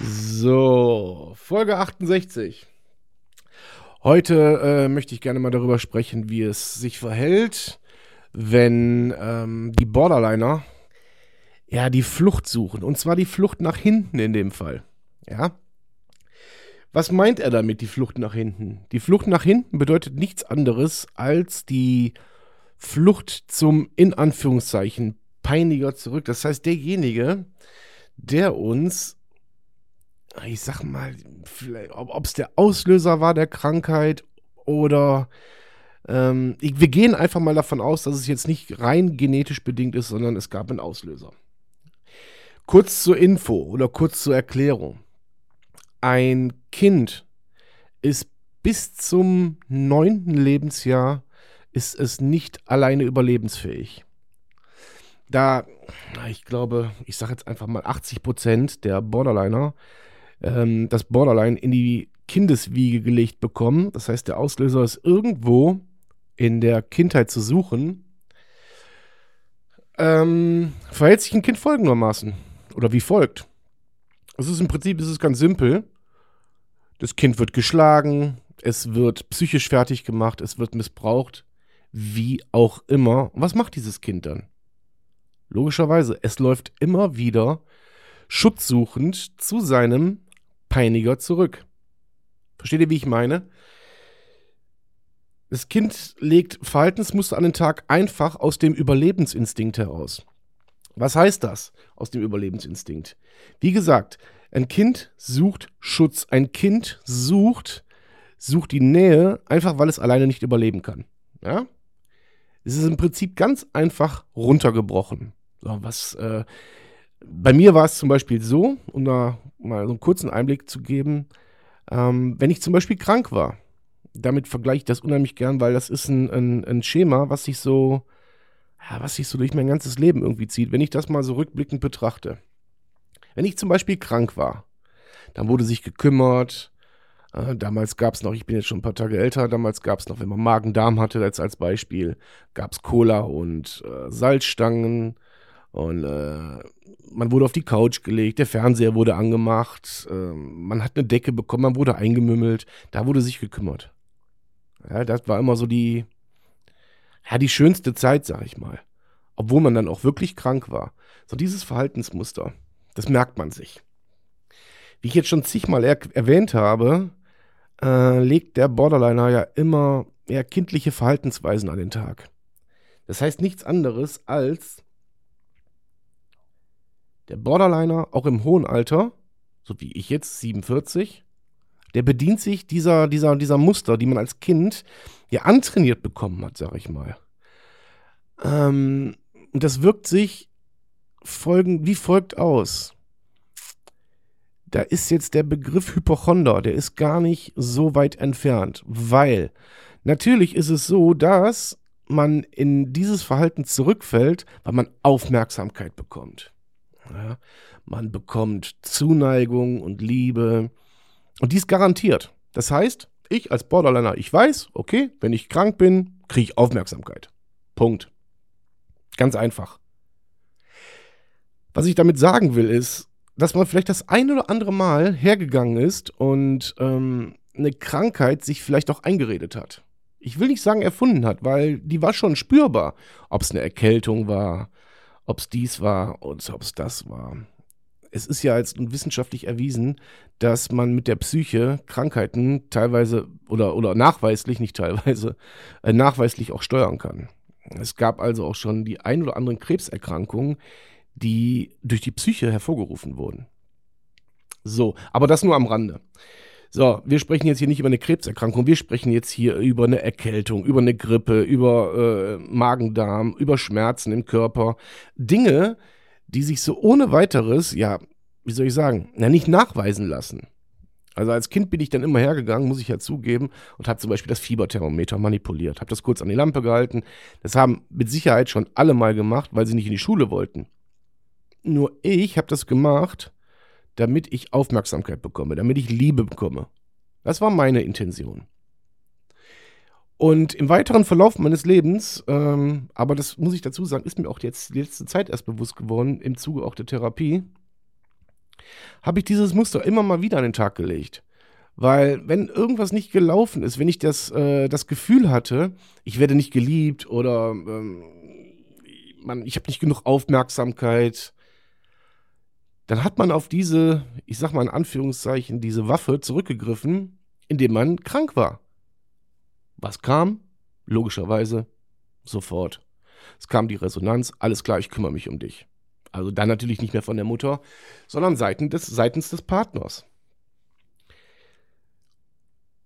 So, Folge 68. Heute äh, möchte ich gerne mal darüber sprechen, wie es sich verhält, wenn ähm, die Borderliner ja die Flucht suchen. Und zwar die Flucht nach hinten in dem Fall. Ja. Was meint er damit, die Flucht nach hinten? Die Flucht nach hinten bedeutet nichts anderes als die Flucht zum, in Anführungszeichen, Peiniger zurück. Das heißt, derjenige, der uns ich sag mal, ob es der Auslöser war der Krankheit oder ähm, wir gehen einfach mal davon aus, dass es jetzt nicht rein genetisch bedingt ist, sondern es gab einen Auslöser. Kurz zur Info oder kurz zur Erklärung. Ein Kind ist bis zum neunten Lebensjahr ist es nicht alleine überlebensfähig. Da, ich glaube, ich sage jetzt einfach mal 80 Prozent der Borderliner ähm, das Borderline in die Kindeswiege gelegt bekommen. Das heißt, der Auslöser ist irgendwo in der Kindheit zu suchen. Ähm, verhält sich ein Kind folgendermaßen oder wie folgt. Es ist im Prinzip ist es ganz simpel. Das Kind wird geschlagen, es wird psychisch fertig gemacht, es wird missbraucht, wie auch immer. was macht dieses Kind dann? Logischerweise, es läuft immer wieder schutzsuchend zu seinem Peiniger zurück. Versteht ihr, wie ich meine? Das Kind legt Verhaltensmuster an den Tag einfach aus dem Überlebensinstinkt heraus. Was heißt das aus dem Überlebensinstinkt? Wie gesagt, ein Kind sucht Schutz. Ein Kind sucht, sucht die Nähe, einfach weil es alleine nicht überleben kann. Ja? Es ist im Prinzip ganz einfach runtergebrochen. So, was, äh, bei mir war es zum Beispiel so, um da mal so einen kurzen Einblick zu geben, ähm, wenn ich zum Beispiel krank war, damit vergleiche ich das unheimlich gern, weil das ist ein, ein, ein Schema, was sich so, ja, was sich so durch mein ganzes Leben irgendwie zieht, wenn ich das mal so rückblickend betrachte. Wenn ich zum Beispiel krank war, dann wurde sich gekümmert, äh, damals gab es noch, ich bin jetzt schon ein paar Tage älter, damals gab es noch, wenn man Magen-Darm hatte, jetzt als Beispiel, gab es Cola und äh, Salzstangen und äh, man wurde auf die Couch gelegt, der Fernseher wurde angemacht, äh, man hat eine Decke bekommen, man wurde eingemümmelt, da wurde sich gekümmert. Ja, das war immer so die, ja, die schönste Zeit, sag ich mal. Obwohl man dann auch wirklich krank war. So dieses Verhaltensmuster, das merkt man sich. Wie ich jetzt schon zigmal er erwähnt habe, äh, legt der Borderliner ja immer eher kindliche Verhaltensweisen an den Tag. Das heißt nichts anderes als, der Borderliner, auch im hohen Alter, so wie ich jetzt, 47, der bedient sich dieser, dieser, dieser Muster, die man als Kind ja antrainiert bekommen hat, sag ich mal. Ähm, und das wirkt sich folgen, wie folgt aus. Da ist jetzt der Begriff Hypochonder, der ist gar nicht so weit entfernt, weil natürlich ist es so, dass man in dieses Verhalten zurückfällt, weil man Aufmerksamkeit bekommt. Ja, man bekommt Zuneigung und Liebe. Und dies garantiert. Das heißt, ich als Borderliner, ich weiß, okay, wenn ich krank bin, kriege ich Aufmerksamkeit. Punkt. Ganz einfach. Was ich damit sagen will, ist, dass man vielleicht das ein oder andere Mal hergegangen ist und ähm, eine Krankheit sich vielleicht auch eingeredet hat. Ich will nicht sagen erfunden hat, weil die war schon spürbar. Ob es eine Erkältung war, ob es dies war und ob es das war. Es ist ja als wissenschaftlich erwiesen, dass man mit der Psyche Krankheiten teilweise oder, oder nachweislich, nicht teilweise, äh, nachweislich auch steuern kann. Es gab also auch schon die ein oder anderen Krebserkrankungen, die durch die Psyche hervorgerufen wurden. So, aber das nur am Rande. So, wir sprechen jetzt hier nicht über eine Krebserkrankung, wir sprechen jetzt hier über eine Erkältung, über eine Grippe, über äh, Magen-Darm, über Schmerzen im Körper. Dinge, die sich so ohne weiteres, ja, wie soll ich sagen, na, nicht nachweisen lassen. Also als Kind bin ich dann immer hergegangen, muss ich ja zugeben, und habe zum Beispiel das Fieberthermometer manipuliert, habe das kurz an die Lampe gehalten. Das haben mit Sicherheit schon alle mal gemacht, weil sie nicht in die Schule wollten. Nur ich habe das gemacht, damit ich Aufmerksamkeit bekomme, damit ich Liebe bekomme. Das war meine Intention. Und im weiteren Verlauf meines Lebens, ähm, aber das muss ich dazu sagen, ist mir auch jetzt die letzte Zeit erst bewusst geworden, im Zuge auch der Therapie, habe ich dieses Muster immer mal wieder an den Tag gelegt. Weil wenn irgendwas nicht gelaufen ist, wenn ich das, äh, das Gefühl hatte, ich werde nicht geliebt oder ähm, man, ich habe nicht genug Aufmerksamkeit, dann hat man auf diese, ich sag mal in Anführungszeichen, diese Waffe zurückgegriffen, indem man krank war. Was kam? Logischerweise sofort. Es kam die Resonanz, alles klar, ich kümmere mich um dich. Also dann natürlich nicht mehr von der Mutter, sondern seitens des, seitens des Partners.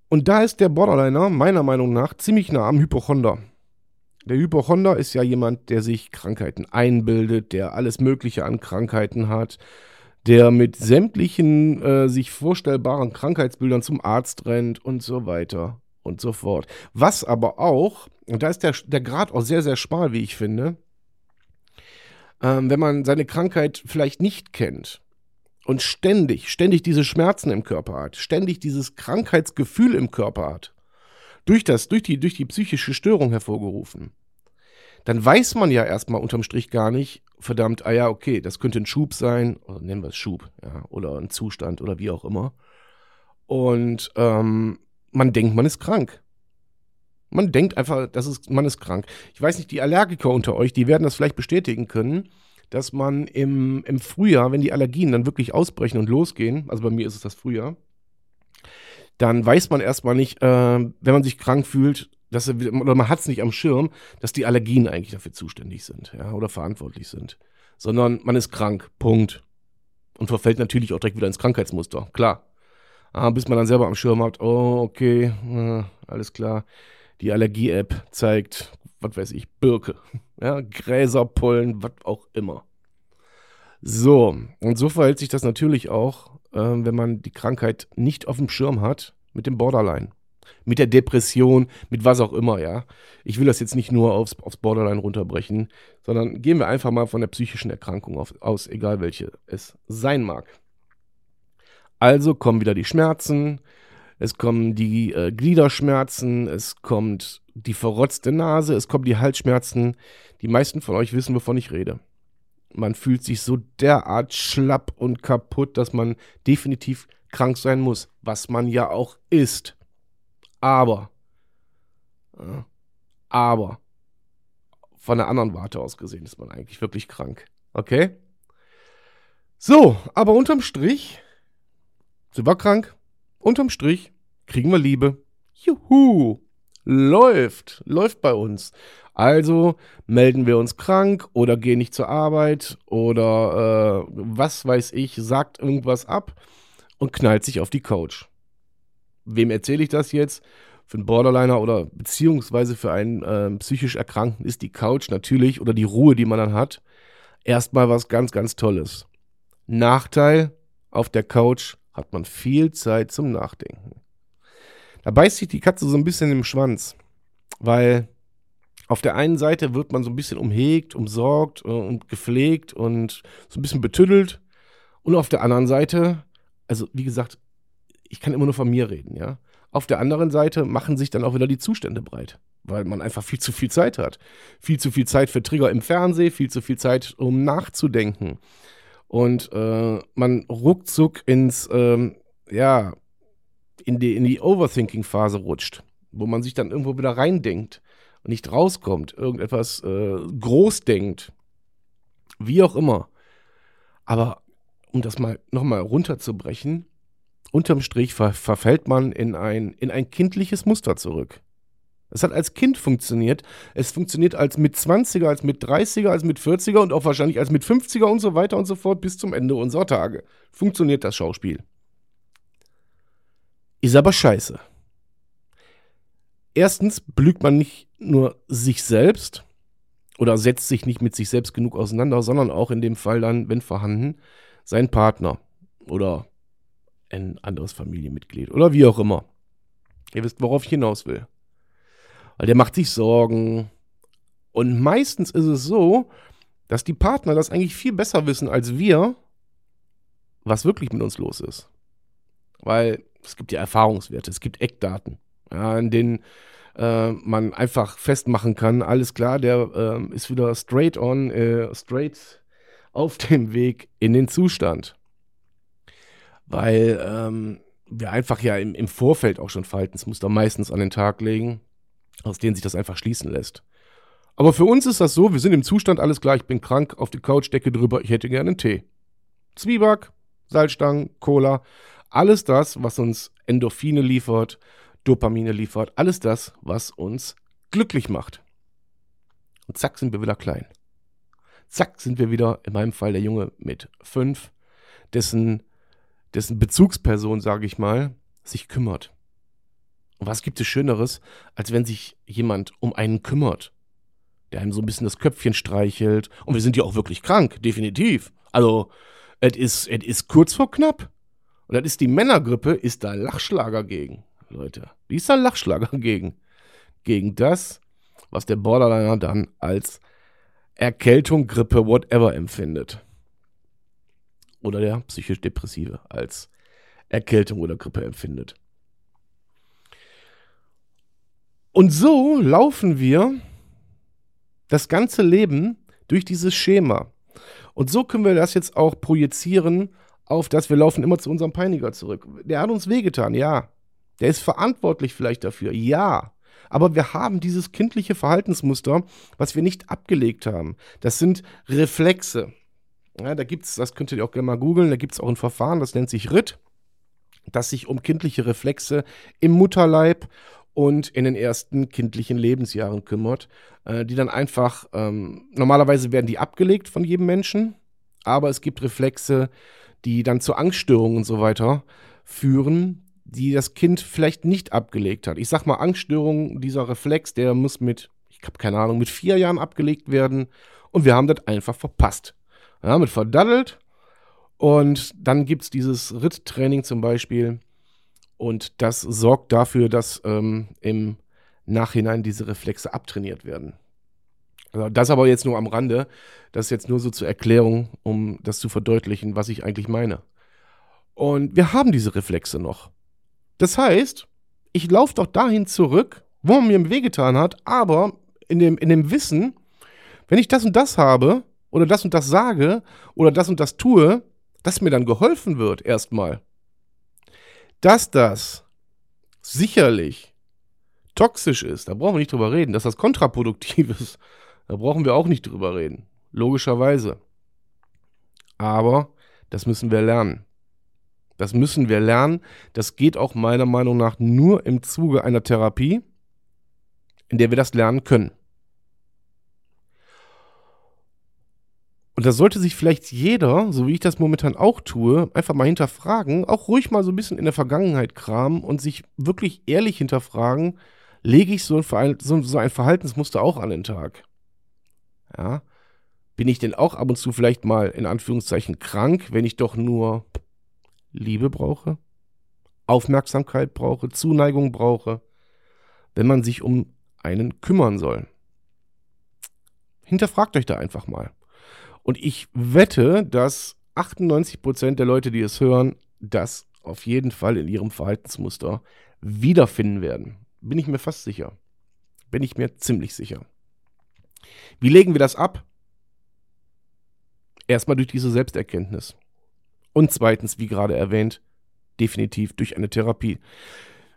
Und da ist der Borderliner meiner Meinung nach ziemlich nah am Hypochonder. Der Hypochonder ist ja jemand, der sich Krankheiten einbildet, der alles Mögliche an Krankheiten hat, der mit sämtlichen äh, sich vorstellbaren Krankheitsbildern zum Arzt rennt und so weiter und so fort. Was aber auch, und da ist der, der Grad auch sehr, sehr schmal, wie ich finde, ähm, wenn man seine Krankheit vielleicht nicht kennt und ständig, ständig diese Schmerzen im Körper hat, ständig dieses Krankheitsgefühl im Körper hat, durch das, durch die, durch die psychische Störung hervorgerufen, dann weiß man ja erstmal unterm Strich gar nicht, verdammt, ah ja, okay, das könnte ein Schub sein, oder nennen wir es Schub, ja, oder ein Zustand oder wie auch immer. Und ähm, man denkt, man ist krank. Man denkt einfach, das ist, man ist krank. Ich weiß nicht, die Allergiker unter euch, die werden das vielleicht bestätigen können, dass man im, im Frühjahr, wenn die Allergien dann wirklich ausbrechen und losgehen, also bei mir ist es das Frühjahr, dann weiß man erstmal nicht, äh, wenn man sich krank fühlt, dass er, oder man hat es nicht am Schirm, dass die Allergien eigentlich dafür zuständig sind, ja, oder verantwortlich sind. Sondern man ist krank, Punkt. Und verfällt natürlich auch direkt wieder ins Krankheitsmuster, klar. Ah, bis man dann selber am Schirm hat, oh, okay, äh, alles klar. Die Allergie-App zeigt, was weiß ich, Birke, ja, Gräser, Pollen, was auch immer. So, und so verhält sich das natürlich auch, äh, wenn man die Krankheit nicht auf dem Schirm hat, mit dem Borderline. Mit der Depression, mit was auch immer, ja. Ich will das jetzt nicht nur aufs, aufs Borderline runterbrechen, sondern gehen wir einfach mal von der psychischen Erkrankung auf, aus, egal welche es sein mag. Also kommen wieder die Schmerzen, es kommen die äh, Gliederschmerzen, es kommt die verrotzte Nase, es kommen die Halsschmerzen. Die meisten von euch wissen, wovon ich rede. Man fühlt sich so derart schlapp und kaputt, dass man definitiv krank sein muss, was man ja auch ist. Aber, äh, aber, von der anderen Warte aus gesehen ist man eigentlich wirklich krank. Okay? So, aber unterm Strich sind wir krank? Unterm Strich kriegen wir Liebe. Juhu! Läuft, läuft bei uns. Also melden wir uns krank oder gehen nicht zur Arbeit oder äh, was weiß ich, sagt irgendwas ab und knallt sich auf die Couch. Wem erzähle ich das jetzt? Für einen Borderliner oder beziehungsweise für einen äh, psychisch Erkrankten ist die Couch natürlich oder die Ruhe, die man dann hat, erstmal was ganz, ganz Tolles. Nachteil auf der Couch hat man viel Zeit zum Nachdenken. Da beißt sich die Katze so ein bisschen im Schwanz, weil auf der einen Seite wird man so ein bisschen umhegt, umsorgt äh, und gepflegt und so ein bisschen betüdelt. Und auf der anderen Seite, also wie gesagt, ich kann immer nur von mir reden, ja. Auf der anderen Seite machen sich dann auch wieder die Zustände breit, weil man einfach viel zu viel Zeit hat. Viel zu viel Zeit für Trigger im Fernsehen, viel zu viel Zeit, um nachzudenken und äh, man ruckzuck ins, ähm, ja, in die, in die Overthinking-Phase rutscht, wo man sich dann irgendwo wieder reindenkt und nicht rauskommt, irgendetwas äh, groß denkt, wie auch immer. Aber um das mal nochmal runterzubrechen, unterm Strich ver verfällt man in ein, in ein kindliches Muster zurück. Es hat als Kind funktioniert. Es funktioniert als mit 20er, als mit 30er, als mit 40er und auch wahrscheinlich als mit 50er und so weiter und so fort bis zum Ende unserer Tage. Funktioniert das Schauspiel. Ist aber scheiße. Erstens belügt man nicht nur sich selbst oder setzt sich nicht mit sich selbst genug auseinander, sondern auch in dem Fall dann, wenn vorhanden, seinen Partner. oder ein anderes Familienmitglied oder wie auch immer. Ihr wisst, worauf ich hinaus will. Weil der macht sich Sorgen. Und meistens ist es so, dass die Partner das eigentlich viel besser wissen als wir, was wirklich mit uns los ist. Weil es gibt ja Erfahrungswerte, es gibt Eckdaten, ja, in denen äh, man einfach festmachen kann, alles klar, der äh, ist wieder straight on, äh, straight auf dem Weg in den Zustand. Weil ähm, wir einfach ja im, im Vorfeld auch schon Verhaltensmuster meistens an den Tag legen, aus denen sich das einfach schließen lässt. Aber für uns ist das so, wir sind im Zustand, alles klar, ich bin krank, auf die Couch, Decke drüber, ich hätte gerne einen Tee. Zwieback, Salzstangen, Cola, alles das, was uns Endorphine liefert, Dopamine liefert, alles das, was uns glücklich macht. Und zack sind wir wieder klein. Zack sind wir wieder, in meinem Fall der Junge mit fünf, dessen, dessen Bezugsperson, sage ich mal, sich kümmert. Und was gibt es Schöneres, als wenn sich jemand um einen kümmert? Der einem so ein bisschen das Köpfchen streichelt. Und wir sind ja auch wirklich krank, definitiv. Also, es ist, ist kurz vor knapp. Und das ist die Männergrippe, ist da Lachschlager gegen. Leute. Wie ist da Lachschlager gegen? Gegen das, was der Borderliner dann als Erkältung, Grippe, whatever empfindet. Oder der psychisch-depressive als Erkältung oder Grippe empfindet. Und so laufen wir das ganze Leben durch dieses Schema. Und so können wir das jetzt auch projizieren auf das, wir laufen immer zu unserem Peiniger zurück. Der hat uns wehgetan, ja. Der ist verantwortlich vielleicht dafür, ja. Aber wir haben dieses kindliche Verhaltensmuster, was wir nicht abgelegt haben. Das sind Reflexe. Ja, da gibt es, das könnt ihr auch gerne mal googeln, da gibt es auch ein Verfahren, das nennt sich RIT, das sich um kindliche Reflexe im Mutterleib und in den ersten kindlichen Lebensjahren kümmert, äh, die dann einfach, ähm, normalerweise werden die abgelegt von jedem Menschen, aber es gibt Reflexe, die dann zu Angststörungen und so weiter führen, die das Kind vielleicht nicht abgelegt hat. Ich sag mal, Angststörungen, dieser Reflex, der muss mit, ich habe keine Ahnung, mit vier Jahren abgelegt werden und wir haben das einfach verpasst. Ja, mit verdaddelt und dann gibt es dieses Ritttraining zum Beispiel und das sorgt dafür, dass ähm, im Nachhinein diese Reflexe abtrainiert werden. Also das aber jetzt nur am Rande. Das ist jetzt nur so zur Erklärung, um das zu verdeutlichen, was ich eigentlich meine. Und wir haben diese Reflexe noch. Das heißt, ich laufe doch dahin zurück, wo man mir wehgetan hat, aber in dem, in dem Wissen, wenn ich das und das habe oder das und das sage oder das und das tue, dass mir dann geholfen wird erstmal. Dass das sicherlich toxisch ist, da brauchen wir nicht drüber reden, dass das kontraproduktiv ist, da brauchen wir auch nicht drüber reden. Logischerweise. Aber das müssen wir lernen. Das müssen wir lernen. Das geht auch meiner Meinung nach nur im Zuge einer Therapie, in der wir das lernen können. Und da sollte sich vielleicht jeder, so wie ich das momentan auch tue, einfach mal hinterfragen, auch ruhig mal so ein bisschen in der Vergangenheit kramen und sich wirklich ehrlich hinterfragen, lege ich so ein, so ein Verhaltensmuster auch an den Tag? Ja. Bin ich denn auch ab und zu vielleicht mal in Anführungszeichen krank, wenn ich doch nur Liebe brauche, Aufmerksamkeit brauche, Zuneigung brauche, wenn man sich um einen kümmern soll? Hinterfragt euch da einfach mal. Und ich wette, dass 98% der Leute, die es hören, das auf jeden Fall in ihrem Verhaltensmuster wiederfinden werden. Bin ich mir fast sicher. Bin ich mir ziemlich sicher. Wie legen wir das ab? Erstmal durch diese Selbsterkenntnis. Und zweitens, wie gerade erwähnt, definitiv durch eine Therapie.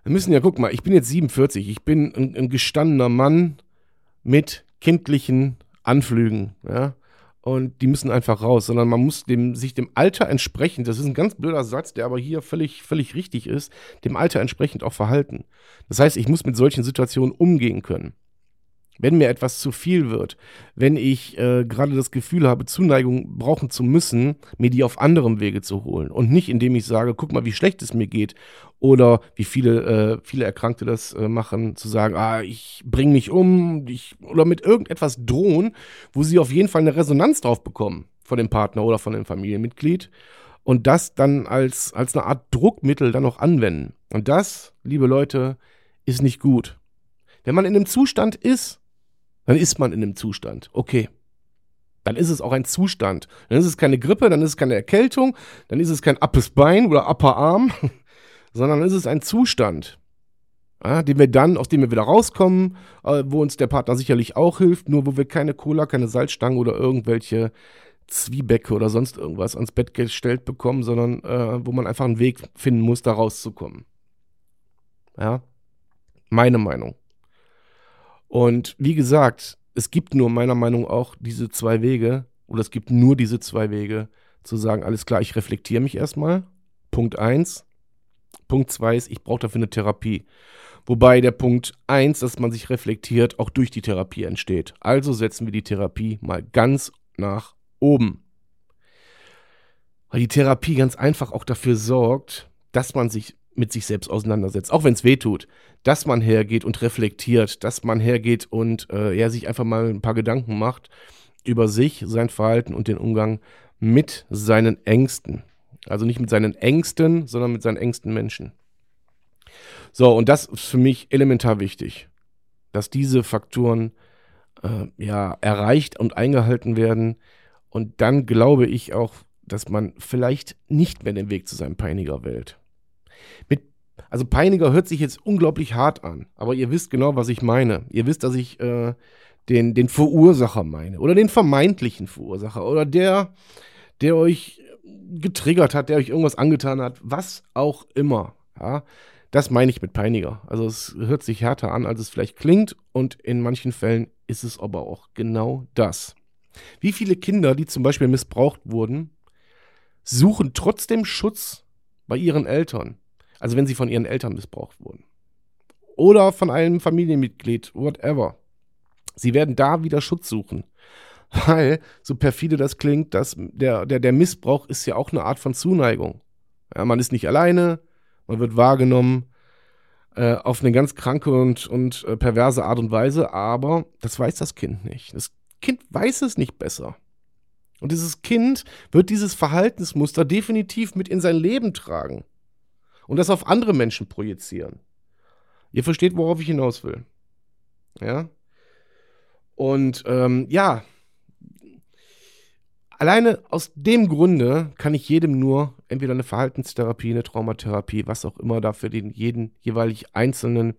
Wir müssen ja, guck mal, ich bin jetzt 47, ich bin ein, ein gestandener Mann mit kindlichen Anflügen, ja. Und die müssen einfach raus, sondern man muss dem, sich dem Alter entsprechend, das ist ein ganz blöder Satz, der aber hier völlig, völlig richtig ist, dem Alter entsprechend auch verhalten. Das heißt, ich muss mit solchen Situationen umgehen können. Wenn mir etwas zu viel wird, wenn ich äh, gerade das Gefühl habe, Zuneigung brauchen zu müssen, mir die auf anderem Wege zu holen und nicht indem ich sage, guck mal, wie schlecht es mir geht oder wie viele, äh, viele Erkrankte das äh, machen, zu sagen, ah, ich bringe mich um ich, oder mit irgendetwas drohen, wo sie auf jeden Fall eine Resonanz drauf bekommen von dem Partner oder von dem Familienmitglied und das dann als, als eine Art Druckmittel dann noch anwenden. Und das, liebe Leute, ist nicht gut. Wenn man in einem Zustand ist, dann ist man in einem Zustand. Okay. Dann ist es auch ein Zustand. Dann ist es keine Grippe, dann ist es keine Erkältung, dann ist es kein appes Bein oder upper Arm, sondern dann ist es ein Zustand, ja, den wir dann, aus dem wir wieder rauskommen, äh, wo uns der Partner sicherlich auch hilft, nur wo wir keine Cola, keine Salzstangen oder irgendwelche Zwiebäcke oder sonst irgendwas ans Bett gestellt bekommen, sondern äh, wo man einfach einen Weg finden muss, da rauszukommen. Ja, meine Meinung. Und wie gesagt, es gibt nur meiner Meinung nach auch diese zwei Wege, oder es gibt nur diese zwei Wege, zu sagen, alles klar, ich reflektiere mich erstmal. Punkt eins. Punkt zwei ist, ich brauche dafür eine Therapie. Wobei der Punkt eins, dass man sich reflektiert, auch durch die Therapie entsteht. Also setzen wir die Therapie mal ganz nach oben. Weil die Therapie ganz einfach auch dafür sorgt, dass man sich mit sich selbst auseinandersetzt, auch wenn es weh tut, dass man hergeht und reflektiert, dass man hergeht und äh, ja, sich einfach mal ein paar Gedanken macht über sich, sein Verhalten und den Umgang mit seinen Ängsten. Also nicht mit seinen Ängsten, sondern mit seinen engsten Menschen. So, und das ist für mich elementar wichtig, dass diese Faktoren äh, ja erreicht und eingehalten werden. Und dann glaube ich auch, dass man vielleicht nicht mehr den Weg zu seinem Peiniger wählt. Mit, also Peiniger hört sich jetzt unglaublich hart an, aber ihr wisst genau, was ich meine. Ihr wisst, dass ich äh, den, den Verursacher meine oder den vermeintlichen Verursacher oder der, der euch getriggert hat, der euch irgendwas angetan hat, was auch immer. Ja, das meine ich mit Peiniger. Also es hört sich härter an, als es vielleicht klingt und in manchen Fällen ist es aber auch genau das. Wie viele Kinder, die zum Beispiel missbraucht wurden, suchen trotzdem Schutz bei ihren Eltern. Also wenn sie von ihren Eltern missbraucht wurden. Oder von einem Familienmitglied, whatever. Sie werden da wieder Schutz suchen. Weil, so perfide das klingt, dass der, der, der Missbrauch ist ja auch eine Art von Zuneigung. Ja, man ist nicht alleine, man wird wahrgenommen äh, auf eine ganz kranke und, und äh, perverse Art und Weise, aber das weiß das Kind nicht. Das Kind weiß es nicht besser. Und dieses Kind wird dieses Verhaltensmuster definitiv mit in sein Leben tragen und das auf andere Menschen projizieren. Ihr versteht, worauf ich hinaus will. Ja? Und ähm, ja, alleine aus dem Grunde kann ich jedem nur entweder eine Verhaltenstherapie, eine Traumatherapie, was auch immer da für den jeden jeweilig Einzelnen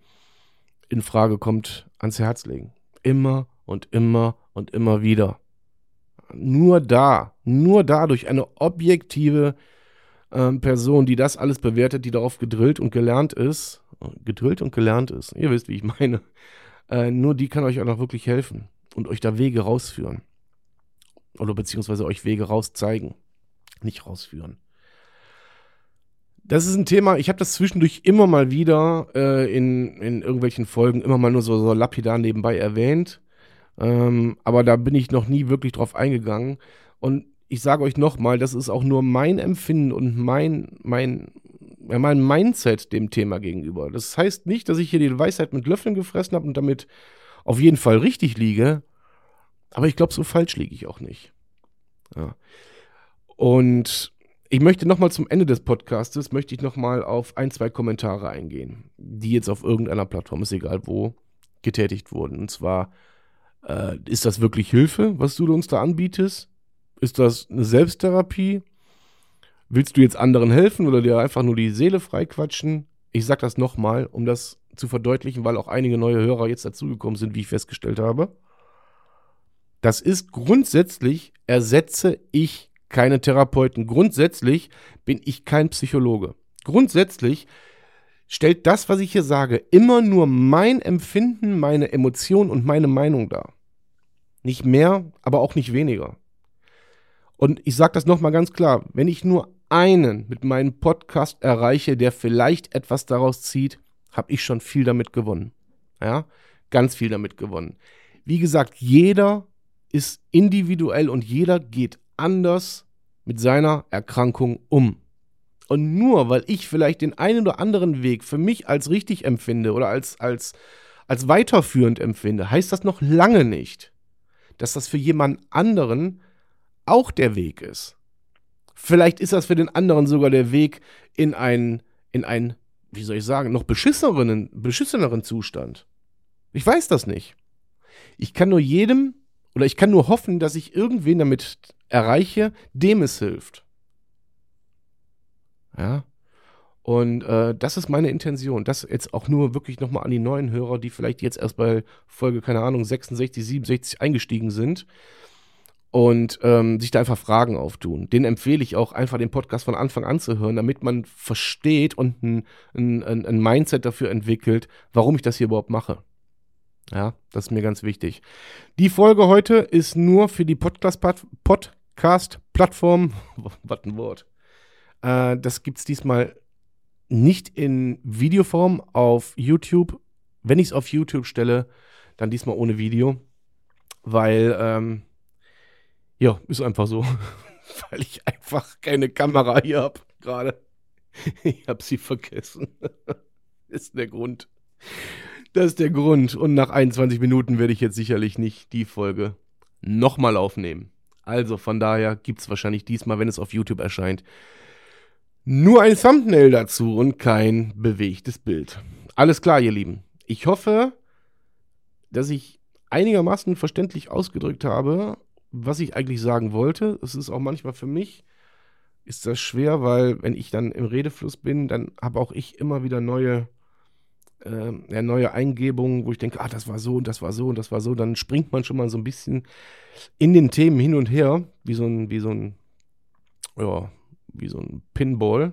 in Frage kommt, ans Herz legen. Immer und immer und immer wieder. Nur da, nur dadurch eine objektive ähm, Person, die das alles bewertet, die darauf gedrillt und gelernt ist, gedrillt und gelernt ist, ihr wisst, wie ich meine, äh, nur die kann euch auch noch wirklich helfen und euch da Wege rausführen. Oder beziehungsweise euch Wege rauszeigen, nicht rausführen. Das ist ein Thema, ich habe das zwischendurch immer mal wieder äh, in, in irgendwelchen Folgen immer mal nur so, so lapidar nebenbei erwähnt. Ähm, aber da bin ich noch nie wirklich drauf eingegangen. Und ich sage euch nochmal, das ist auch nur mein Empfinden und mein, mein, ja, mein Mindset dem Thema gegenüber. Das heißt nicht, dass ich hier die Weisheit mit Löffeln gefressen habe und damit auf jeden Fall richtig liege. Aber ich glaube, so falsch liege ich auch nicht. Ja. Und ich möchte nochmal zum Ende des Podcastes, möchte ich nochmal auf ein, zwei Kommentare eingehen, die jetzt auf irgendeiner Plattform, ist egal wo, getätigt wurden. Und zwar, äh, ist das wirklich Hilfe, was du uns da anbietest? Ist das eine Selbsttherapie? Willst du jetzt anderen helfen oder dir einfach nur die Seele freiquatschen? Ich sag das nochmal, um das zu verdeutlichen, weil auch einige neue Hörer jetzt dazugekommen sind, wie ich festgestellt habe. Das ist grundsätzlich, ersetze ich keine Therapeuten. Grundsätzlich bin ich kein Psychologe. Grundsätzlich stellt das, was ich hier sage, immer nur mein Empfinden, meine Emotion und meine Meinung dar. Nicht mehr, aber auch nicht weniger. Und ich sage das nochmal ganz klar, wenn ich nur einen mit meinem Podcast erreiche, der vielleicht etwas daraus zieht, habe ich schon viel damit gewonnen. Ja, ganz viel damit gewonnen. Wie gesagt, jeder ist individuell und jeder geht anders mit seiner Erkrankung um. Und nur weil ich vielleicht den einen oder anderen Weg für mich als richtig empfinde oder als, als, als weiterführend empfinde, heißt das noch lange nicht, dass das für jemand anderen auch der Weg ist. Vielleicht ist das für den anderen sogar der Weg in ein, in ein, wie soll ich sagen, noch beschisseneren, beschisseneren Zustand. Ich weiß das nicht. Ich kann nur jedem oder ich kann nur hoffen, dass ich irgendwen damit erreiche, dem es hilft. Ja. Und äh, das ist meine Intention. Das jetzt auch nur wirklich nochmal an die neuen Hörer, die vielleicht jetzt erst bei Folge, keine Ahnung, 66, 67 eingestiegen sind und ähm, sich da einfach Fragen auftun. Den empfehle ich auch einfach den Podcast von Anfang an zu hören, damit man versteht und ein, ein, ein Mindset dafür entwickelt, warum ich das hier überhaupt mache. Ja, das ist mir ganz wichtig. Die Folge heute ist nur für die Podcast-Plattform. Was ein Wort. Äh, das gibt es diesmal nicht in Videoform auf YouTube. Wenn ich es auf YouTube stelle, dann diesmal ohne Video. Weil, ähm, ja, ist einfach so. weil ich einfach keine Kamera hier habe gerade. Ich habe sie vergessen. ist der Grund. Das ist der Grund. Und nach 21 Minuten werde ich jetzt sicherlich nicht die Folge nochmal aufnehmen. Also von daher gibt es wahrscheinlich diesmal, wenn es auf YouTube erscheint, nur ein Thumbnail dazu und kein bewegtes Bild. Alles klar, ihr Lieben. Ich hoffe, dass ich einigermaßen verständlich ausgedrückt habe, was ich eigentlich sagen wollte. Es ist auch manchmal für mich ist das schwer, weil wenn ich dann im Redefluss bin, dann habe auch ich immer wieder neue äh, ja, neue Eingebungen, wo ich denke, ah, das war so und das war so und das war so, dann springt man schon mal so ein bisschen in den Themen hin und her, wie so ein, wie so ein, ja, wie so ein Pinball.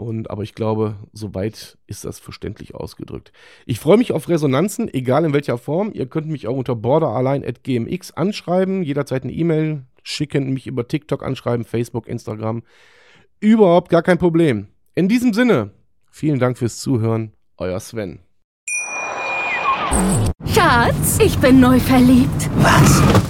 Und, aber ich glaube, soweit ist das verständlich ausgedrückt. Ich freue mich auf Resonanzen, egal in welcher Form. Ihr könnt mich auch unter borderline.gmx anschreiben, jederzeit eine E-Mail schicken, mich über TikTok anschreiben, Facebook, Instagram. Überhaupt gar kein Problem. In diesem Sinne, vielen Dank fürs Zuhören euer Sven. Schatz, ich bin neu verliebt. Was?